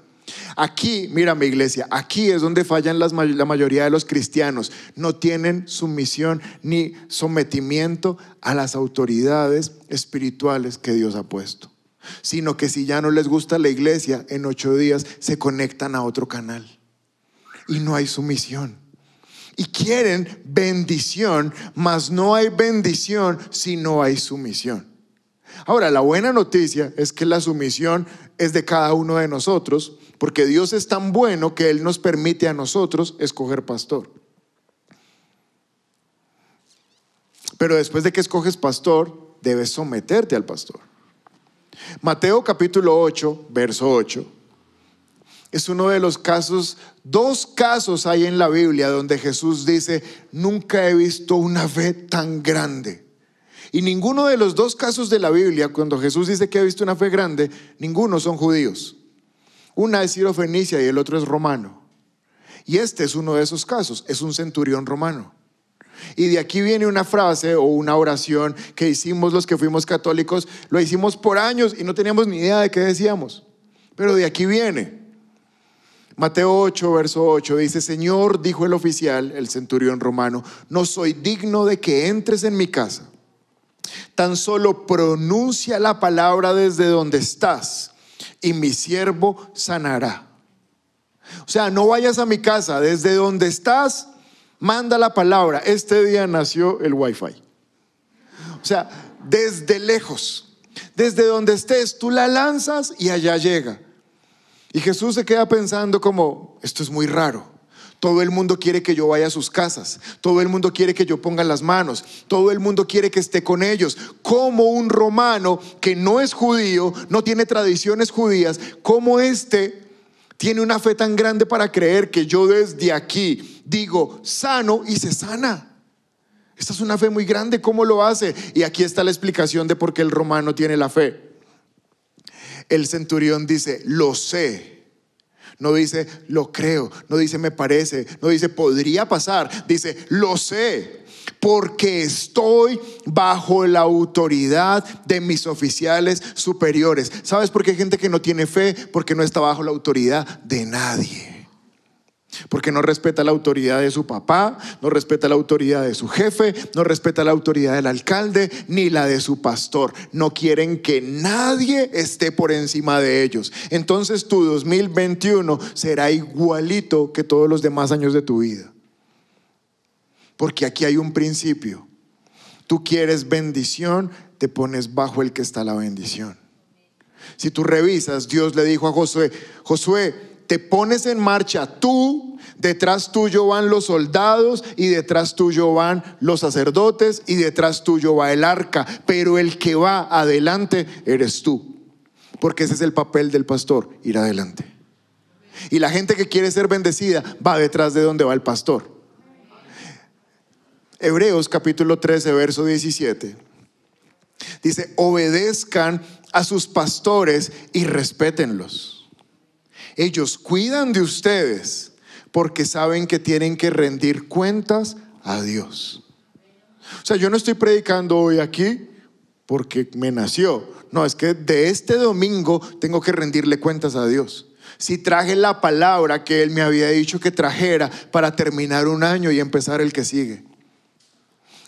[SPEAKER 1] Aquí, mira mi iglesia, aquí es donde fallan la mayoría de los cristianos. No tienen sumisión ni sometimiento a las autoridades espirituales que Dios ha puesto sino que si ya no les gusta la iglesia, en ocho días se conectan a otro canal. Y no hay sumisión. Y quieren bendición, mas no hay bendición si no hay sumisión. Ahora, la buena noticia es que la sumisión es de cada uno de nosotros, porque Dios es tan bueno que Él nos permite a nosotros escoger pastor. Pero después de que escoges pastor, debes someterte al pastor. Mateo capítulo 8, verso 8, es uno de los casos, dos casos hay en la Biblia donde Jesús dice, nunca he visto una fe tan grande. Y ninguno de los dos casos de la Biblia, cuando Jesús dice que ha visto una fe grande, ninguno son judíos. Una es Ciro Fenicia y el otro es romano. Y este es uno de esos casos, es un centurión romano. Y de aquí viene una frase o una oración que hicimos los que fuimos católicos, lo hicimos por años y no teníamos ni idea de qué decíamos. Pero de aquí viene. Mateo 8, verso 8 dice, Señor, dijo el oficial, el centurión romano, no soy digno de que entres en mi casa. Tan solo pronuncia la palabra desde donde estás y mi siervo sanará. O sea, no vayas a mi casa, desde donde estás manda la palabra. Este día nació el wifi. O sea, desde lejos, desde donde estés, tú la lanzas y allá llega. Y Jesús se queda pensando como, esto es muy raro. Todo el mundo quiere que yo vaya a sus casas. Todo el mundo quiere que yo ponga las manos. Todo el mundo quiere que esté con ellos. Como un romano que no es judío, no tiene tradiciones judías, como este tiene una fe tan grande para creer que yo desde aquí digo sano y se sana. Esta es una fe muy grande, ¿cómo lo hace? Y aquí está la explicación de por qué el romano tiene la fe. El centurión dice, lo sé. No dice, lo creo. No dice, me parece. No dice, podría pasar. Dice, lo sé porque estoy bajo la autoridad de mis oficiales superiores. ¿Sabes por qué hay gente que no tiene fe? Porque no está bajo la autoridad de nadie. Porque no respeta la autoridad de su papá, no respeta la autoridad de su jefe, no respeta la autoridad del alcalde, ni la de su pastor. No quieren que nadie esté por encima de ellos. Entonces tu 2021 será igualito que todos los demás años de tu vida. Porque aquí hay un principio. Tú quieres bendición, te pones bajo el que está la bendición. Si tú revisas, Dios le dijo a Josué, Josué, te pones en marcha tú, detrás tuyo van los soldados y detrás tuyo van los sacerdotes y detrás tuyo va el arca, pero el que va adelante eres tú, porque ese es el papel del pastor, ir adelante. Y la gente que quiere ser bendecida va detrás de donde va el pastor. Hebreos capítulo 13, verso 17. Dice, obedezcan a sus pastores y respétenlos. Ellos cuidan de ustedes porque saben que tienen que rendir cuentas a Dios. O sea, yo no estoy predicando hoy aquí porque me nació. No, es que de este domingo tengo que rendirle cuentas a Dios. Si traje la palabra que Él me había dicho que trajera para terminar un año y empezar el que sigue.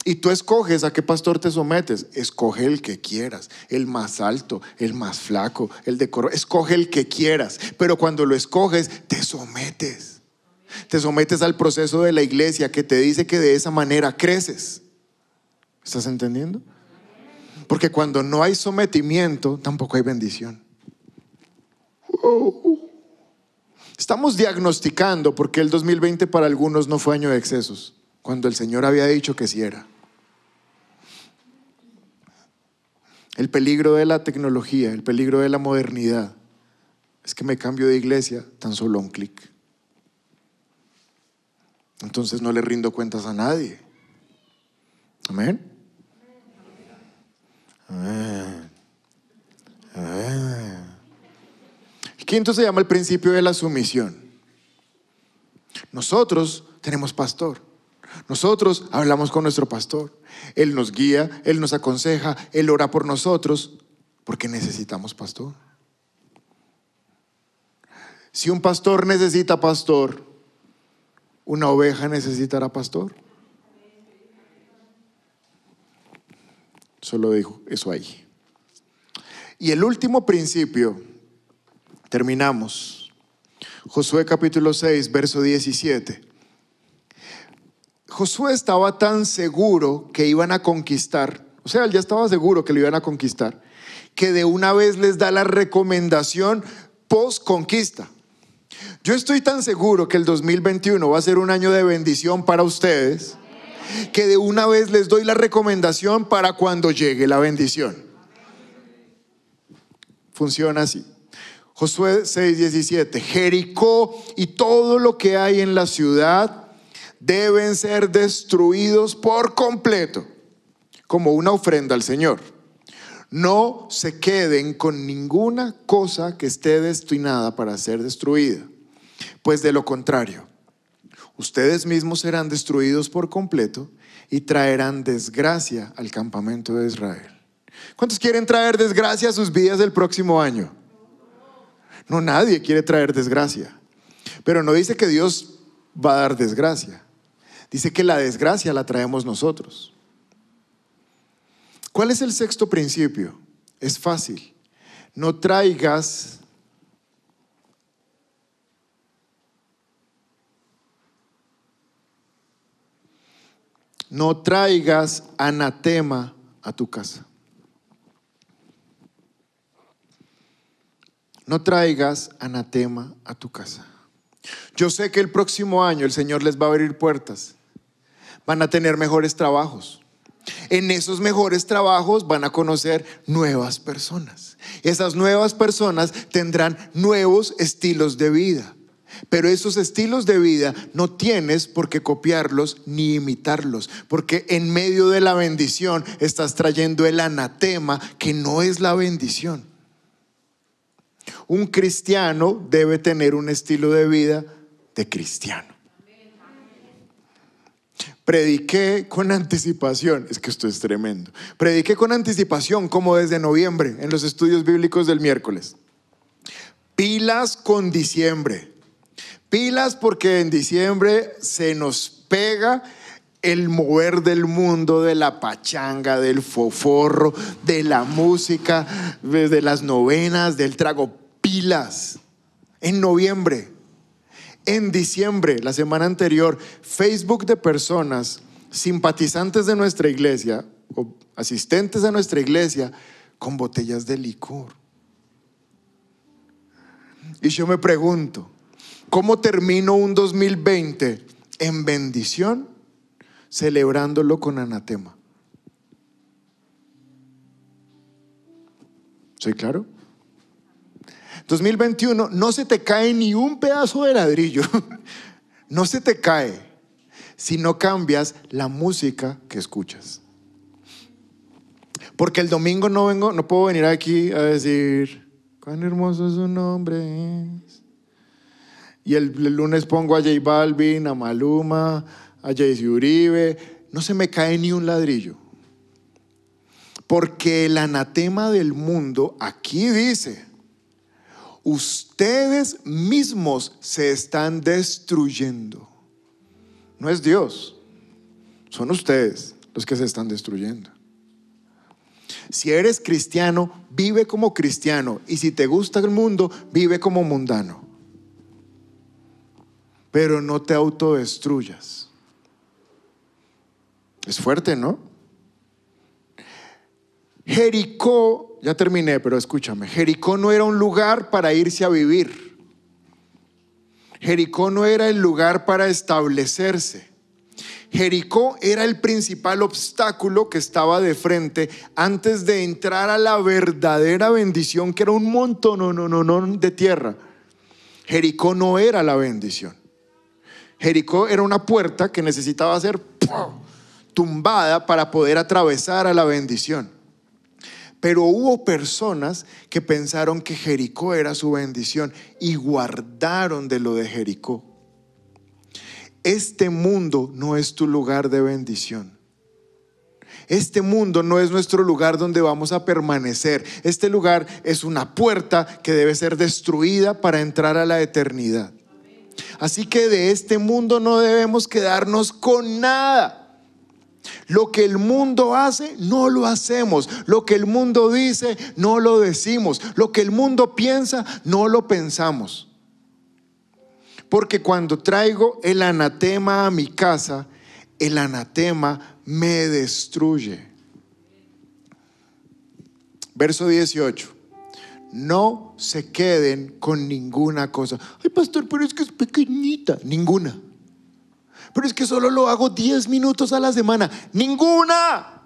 [SPEAKER 1] Y tú escoges a qué pastor te sometes. Escoge el que quieras, el más alto, el más flaco, el de coro. Escoge el que quieras. Pero cuando lo escoges, te sometes. Te sometes al proceso de la iglesia que te dice que de esa manera creces. ¿Estás entendiendo? Porque cuando no hay sometimiento, tampoco hay bendición. Estamos diagnosticando porque el 2020 para algunos no fue año de excesos, cuando el Señor había dicho que sí era. El peligro de la tecnología, el peligro de la modernidad, es que me cambio de iglesia tan solo un clic. Entonces no le rindo cuentas a nadie. Amén. Amén. El quinto se llama el principio de la sumisión. Nosotros tenemos pastor. Nosotros hablamos con nuestro pastor. Él nos guía, Él nos aconseja, Él ora por nosotros, porque necesitamos pastor. Si un pastor necesita pastor, una oveja necesitará pastor. Solo dijo eso ahí. Y el último principio, terminamos. Josué capítulo 6, verso 17. Josué estaba tan seguro que iban a conquistar, o sea, él ya estaba seguro que lo iban a conquistar, que de una vez les da la recomendación post conquista. Yo estoy tan seguro que el 2021 va a ser un año de bendición para ustedes que de una vez les doy la recomendación para cuando llegue la bendición. Funciona así. Josué 6:17, Jericó y todo lo que hay en la ciudad deben ser destruidos por completo como una ofrenda al Señor. No se queden con ninguna cosa que esté destinada para ser destruida pues de lo contrario, ustedes mismos serán destruidos por completo y traerán desgracia al campamento de Israel. ¿Cuántos quieren traer desgracia a sus vidas el próximo año? No, nadie quiere traer desgracia. Pero no dice que Dios va a dar desgracia. Dice que la desgracia la traemos nosotros. ¿Cuál es el sexto principio? Es fácil. No traigas no traigas anatema a tu casa. No traigas anatema a tu casa. Yo sé que el próximo año el Señor les va a abrir puertas. Van a tener mejores trabajos. En esos mejores trabajos van a conocer nuevas personas. Esas nuevas personas tendrán nuevos estilos de vida. Pero esos estilos de vida no tienes por qué copiarlos ni imitarlos, porque en medio de la bendición estás trayendo el anatema que no es la bendición. Un cristiano debe tener un estilo de vida de cristiano. Prediqué con anticipación, es que esto es tremendo. Prediqué con anticipación como desde noviembre en los estudios bíblicos del miércoles. Pilas con diciembre. Pilas porque en diciembre se nos pega el mover del mundo, de la pachanga, del foforro, de la música, de las novenas, del trago. Pilas. En noviembre. En diciembre, la semana anterior, Facebook de personas simpatizantes de nuestra iglesia o asistentes de nuestra iglesia con botellas de licor. Y yo me pregunto, ¿Cómo termino un 2020 en bendición? Celebrándolo con anatema. ¿Soy claro? 2021, no se te cae ni un pedazo de ladrillo. No se te cae si no cambias la música que escuchas. Porque el domingo no vengo, no puedo venir aquí a decir, cuán hermoso su nombre es. Y el, lunes pongo a J Balvin, a Maluma, a Jaycee Uribe. No se me cae ni un ladrillo. Porque el anatema del mundo aquí dice, ustedes mismos se están destruyendo. No es Dios, son ustedes los que se están destruyendo. Si eres cristiano, vive como cristiano. Y si te gusta el mundo, vive como mundano pero no te autodestruyas. Es fuerte, ¿no? Jericó, ya terminé, pero escúchame, Jericó no era un lugar para irse a vivir. Jericó no era el lugar para establecerse. Jericó era el principal obstáculo que estaba de frente antes de entrar a la verdadera bendición, que era un montón no, no, no, de tierra. Jericó no era la bendición. Jericó era una puerta que necesitaba ser tumbada para poder atravesar a la bendición. Pero hubo personas que pensaron que Jericó era su bendición y guardaron de lo de Jericó. Este mundo no es tu lugar de bendición. Este mundo no es nuestro lugar donde vamos a permanecer. Este lugar es una puerta que debe ser destruida para entrar a la eternidad. Así que de este mundo no debemos quedarnos con nada. Lo que el mundo hace, no lo hacemos. Lo que el mundo dice, no lo decimos. Lo que el mundo piensa, no lo pensamos. Porque cuando traigo el anatema a mi casa, el anatema me destruye. Verso 18. No se queden con ninguna cosa. Ay, pastor, pero es que es pequeñita. Ninguna pero es que solo lo hago 10 minutos a la semana. Ninguna,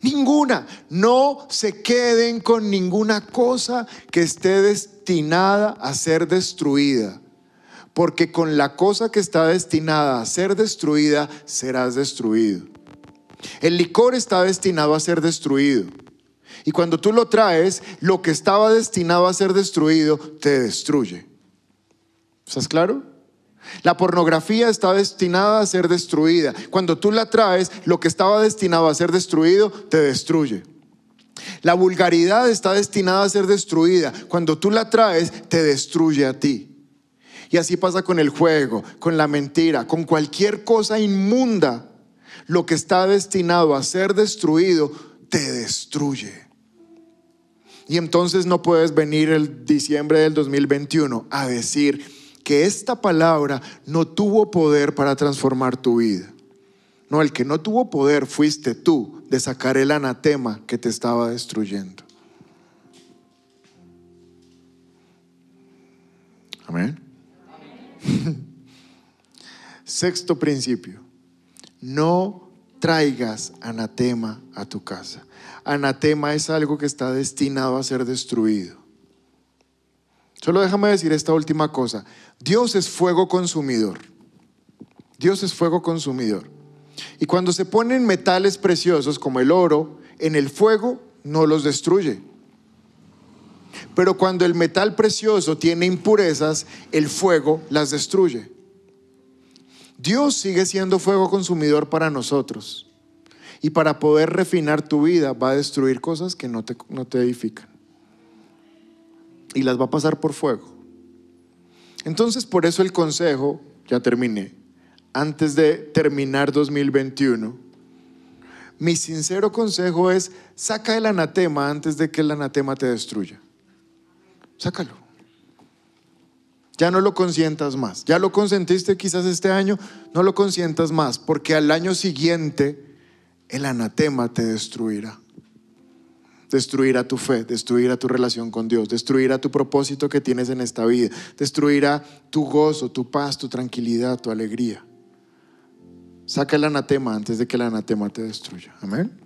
[SPEAKER 1] ninguna. No se queden con ninguna cosa que esté destinada a ser destruida. Porque con la cosa que está destinada a ser destruida, serás destruido. El licor está destinado a ser destruido. Y cuando tú lo traes, lo que estaba destinado a ser destruido te destruye. ¿Estás claro? La pornografía está destinada a ser destruida. Cuando tú la traes, lo que estaba destinado a ser destruido te destruye. La vulgaridad está destinada a ser destruida. Cuando tú la traes, te destruye a ti. Y así pasa con el juego, con la mentira, con cualquier cosa inmunda. Lo que está destinado a ser destruido, te destruye. Y entonces no puedes venir el diciembre del 2021 a decir, que esta palabra no tuvo poder para transformar tu vida. No, el que no tuvo poder fuiste tú de sacar el anatema que te estaba destruyendo. Amén. Sexto principio. No traigas anatema a tu casa. Anatema es algo que está destinado a ser destruido. Solo déjame decir esta última cosa. Dios es fuego consumidor. Dios es fuego consumidor. Y cuando se ponen metales preciosos como el oro en el fuego, no los destruye. Pero cuando el metal precioso tiene impurezas, el fuego las destruye. Dios sigue siendo fuego consumidor para nosotros. Y para poder refinar tu vida va a destruir cosas que no te, no te edifican y las va a pasar por fuego. Entonces, por eso el consejo, ya terminé, antes de terminar 2021, mi sincero consejo es, saca el anatema antes de que el anatema te destruya. Sácalo. Ya no lo consientas más. Ya lo consentiste quizás este año, no lo consientas más, porque al año siguiente el anatema te destruirá destruirá tu fe, destruirá tu relación con Dios, destruirá tu propósito que tienes en esta vida, destruirá tu gozo, tu paz, tu tranquilidad, tu alegría. Saca el anatema antes de que el anatema te destruya. Amén.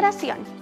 [SPEAKER 2] generación